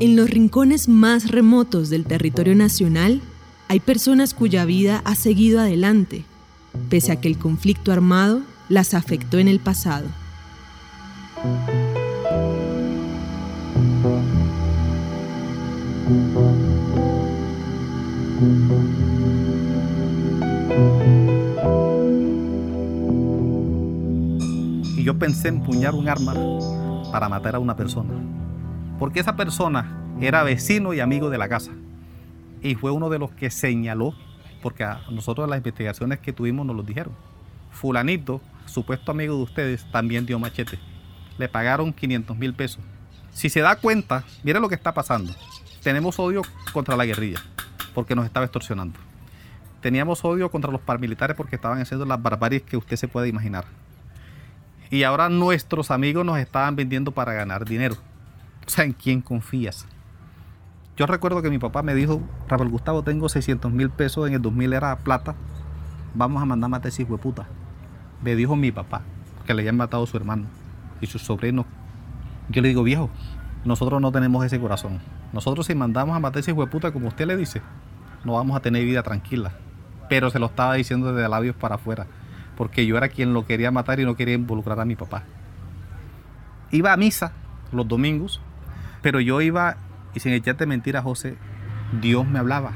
En los rincones más remotos del territorio nacional hay personas cuya vida ha seguido adelante, pese a que el conflicto armado las afectó en el pasado. Y yo pensé empuñar un arma para matar a una persona. Porque esa persona era vecino y amigo de la casa. Y fue uno de los que señaló, porque a nosotros las investigaciones que tuvimos nos lo dijeron. Fulanito, supuesto amigo de ustedes, también dio machete. Le pagaron 500 mil pesos. Si se da cuenta, mire lo que está pasando. Tenemos odio contra la guerrilla, porque nos estaba extorsionando. Teníamos odio contra los paramilitares porque estaban haciendo las barbaries que usted se puede imaginar. Y ahora nuestros amigos nos estaban vendiendo para ganar dinero. O sea, ¿en quién confías? Yo recuerdo que mi papá me dijo, Rafael Gustavo, tengo 600 mil pesos, en el 2000 era plata, vamos a mandar más de puta. Me dijo mi papá, que le habían matado a su hermano y su sobrino. Yo le digo, viejo, nosotros no tenemos ese corazón. Nosotros si mandamos a matar ese hijo de puta, como usted le dice, no vamos a tener vida tranquila. Pero se lo estaba diciendo desde labios para afuera, porque yo era quien lo quería matar y no quería involucrar a mi papá. Iba a misa los domingos, pero yo iba y sin echarte mentira, José, Dios me hablaba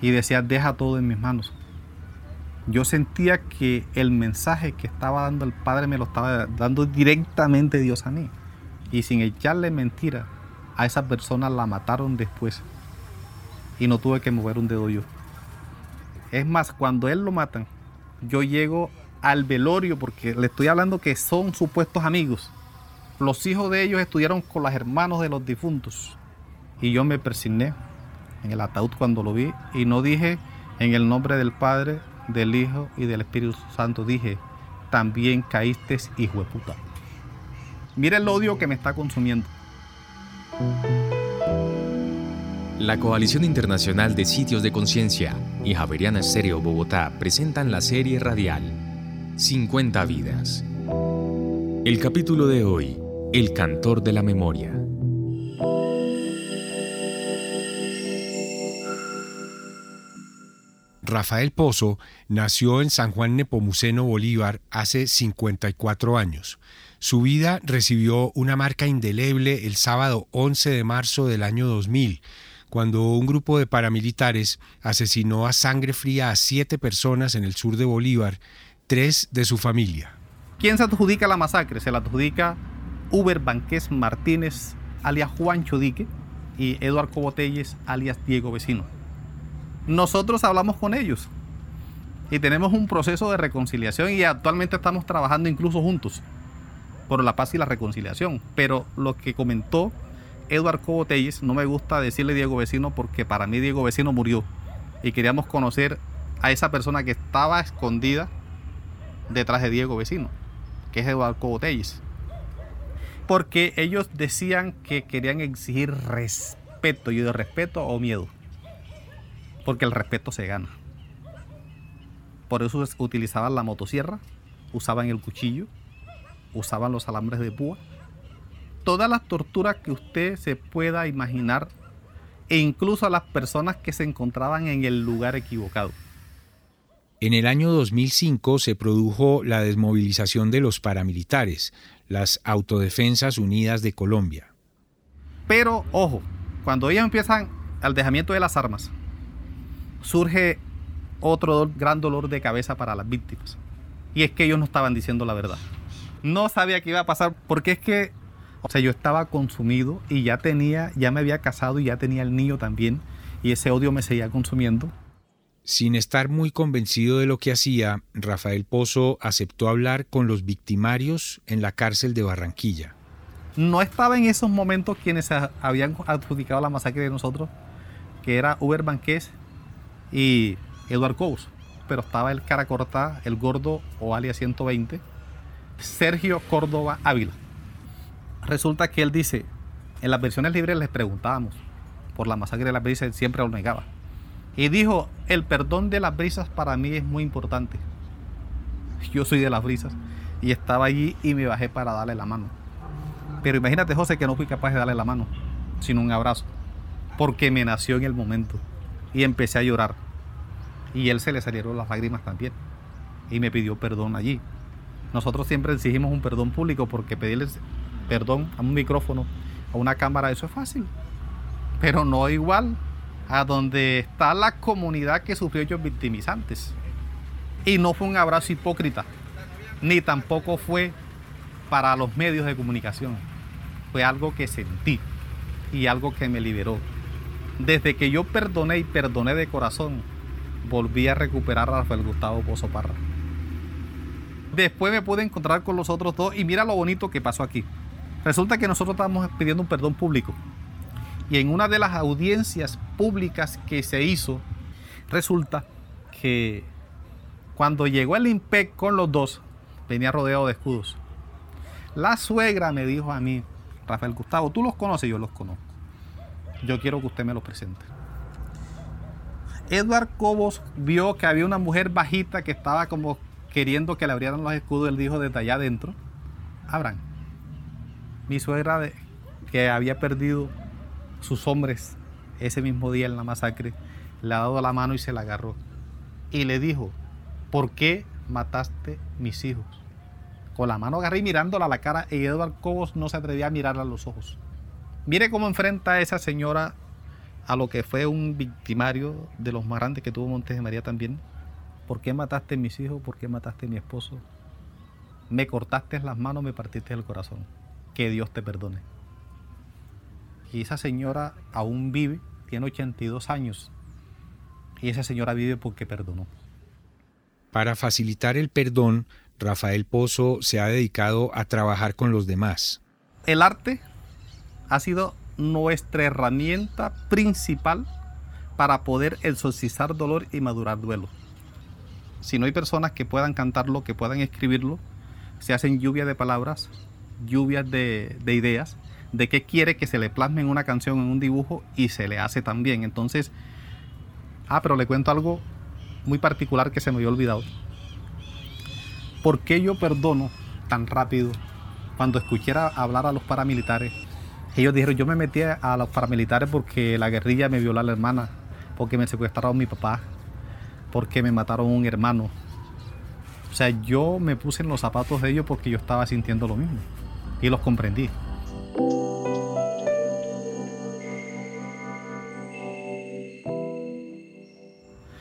y decía, deja todo en mis manos. Yo sentía que el mensaje que estaba dando el Padre me lo estaba dando directamente Dios a mí. Y sin echarle mentira, a esa persona la mataron después. Y no tuve que mover un dedo yo. Es más, cuando él lo matan, yo llego al velorio porque le estoy hablando que son supuestos amigos. Los hijos de ellos estudiaron con los hermanos de los difuntos. Y yo me persigné en el ataúd cuando lo vi y no dije en el nombre del Padre, del Hijo y del Espíritu Santo. Dije, también caíste, hijo de puta. Mira el odio que me está consumiendo. La Coalición Internacional de Sitios de Conciencia y Javeriana Estéreo Bogotá presentan la serie radial 50 vidas. El capítulo de hoy, El cantor de la memoria. Rafael Pozo nació en San Juan Nepomuceno Bolívar hace 54 años. Su vida recibió una marca indeleble el sábado 11 de marzo del año 2000, cuando un grupo de paramilitares asesinó a sangre fría a siete personas en el sur de Bolívar, tres de su familia. ¿Quién se adjudica la masacre? Se la adjudica Uber Banqués Martínez, alias Juan Chodique, y Eduardo Cobotelles, alias Diego Vecino nosotros hablamos con ellos y tenemos un proceso de reconciliación y actualmente estamos trabajando incluso juntos por la paz y la reconciliación. Pero lo que comentó Eduardo Cobotelles, no me gusta decirle Diego Vecino porque para mí Diego Vecino murió y queríamos conocer a esa persona que estaba escondida detrás de Diego Vecino, que es Eduardo Cobotelles. Porque ellos decían que querían exigir respeto, y de respeto o miedo porque el respeto se gana. Por eso utilizaban la motosierra, usaban el cuchillo, usaban los alambres de púa. Todas las torturas que usted se pueda imaginar e incluso a las personas que se encontraban en el lugar equivocado. En el año 2005 se produjo la desmovilización de los paramilitares, las Autodefensas Unidas de Colombia. Pero, ojo, cuando ellos empiezan al dejamiento de las armas, surge otro gran dolor de cabeza para las víctimas. Y es que ellos no estaban diciendo la verdad. No sabía qué iba a pasar porque es que, o sea, yo estaba consumido y ya tenía, ya me había casado y ya tenía el niño también y ese odio me seguía consumiendo. Sin estar muy convencido de lo que hacía, Rafael Pozo aceptó hablar con los victimarios en la cárcel de Barranquilla. No estaba en esos momentos quienes habían adjudicado la masacre de nosotros, que era Uber Banqués y Eduard Cous, pero estaba el cara corta, el gordo o alias 120, Sergio Córdoba Ávila. Resulta que él dice, en las versiones libres les preguntábamos por la masacre de las brisas, siempre lo negaba. Y dijo, el perdón de las brisas para mí es muy importante. Yo soy de las brisas y estaba allí y me bajé para darle la mano. Pero imagínate, José, que no fui capaz de darle la mano. sino un abrazo, porque me nació en el momento y empecé a llorar. Y él se le salieron las lágrimas también y me pidió perdón allí. Nosotros siempre exigimos un perdón público porque pedirles perdón a un micrófono, a una cámara, eso es fácil. Pero no igual a donde está la comunidad que sufrió ellos victimizantes. Y no fue un abrazo hipócrita, ni tampoco fue para los medios de comunicación. Fue algo que sentí y algo que me liberó. Desde que yo perdoné y perdoné de corazón, volví a recuperar a Rafael Gustavo Pozo Parra. Después me pude encontrar con los otros dos y mira lo bonito que pasó aquí. Resulta que nosotros estábamos pidiendo un perdón público. Y en una de las audiencias públicas que se hizo, resulta que cuando llegó el IMPEC con los dos, venía rodeado de escudos. La suegra me dijo a mí, Rafael Gustavo, ¿tú los conoces? Yo los conozco. Yo quiero que usted me los presente. Edward Cobos vio que había una mujer bajita que estaba como queriendo que le abrieran los escudos. Él dijo desde allá adentro, abran. Mi suegra que había perdido sus hombres ese mismo día en la masacre, le ha dado la mano y se la agarró. Y le dijo, ¿por qué mataste mis hijos? Con la mano agarré y mirándola a la cara y Edward Cobos no se atrevía a mirarla a los ojos. Mire cómo enfrenta a esa señora a lo que fue un victimario de los más grandes que tuvo Montes de María también. ¿Por qué mataste mis hijos? ¿Por qué mataste a mi esposo? Me cortaste las manos, me partiste el corazón. Que Dios te perdone. Y esa señora aún vive, tiene 82 años. Y esa señora vive porque perdonó. Para facilitar el perdón, Rafael Pozo se ha dedicado a trabajar con los demás. El arte ha sido nuestra herramienta principal para poder exorcizar dolor y madurar duelo. Si no hay personas que puedan cantarlo, que puedan escribirlo, se hacen lluvias de palabras, lluvias de, de ideas de qué quiere que se le plasme en una canción, en un dibujo, y se le hace también. Entonces, ah, pero le cuento algo muy particular que se me había olvidado. ¿Por qué yo perdono tan rápido cuando escuchara hablar a los paramilitares? Ellos dijeron, yo me metí a los paramilitares porque la guerrilla me violó a la hermana, porque me secuestraron a mi papá, porque me mataron a un hermano. O sea, yo me puse en los zapatos de ellos porque yo estaba sintiendo lo mismo y los comprendí.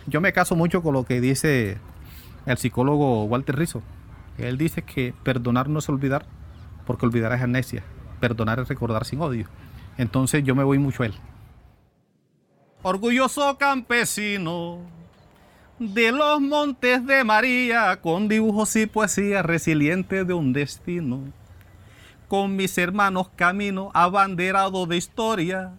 Yo me caso mucho con lo que dice el psicólogo Walter Rizzo. Él dice que perdonar no es olvidar, porque olvidar es amnesia. Perdonar es recordar sin odio. Entonces yo me voy mucho a él. Orgulloso campesino de los montes de María, con dibujos y poesía resiliente de un destino con mis hermanos camino abanderado de historia.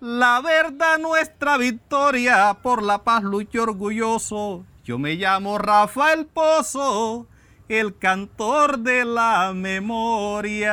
La verdad nuestra victoria, por la paz lucho orgulloso. Yo me llamo Rafael Pozo, el cantor de la memoria.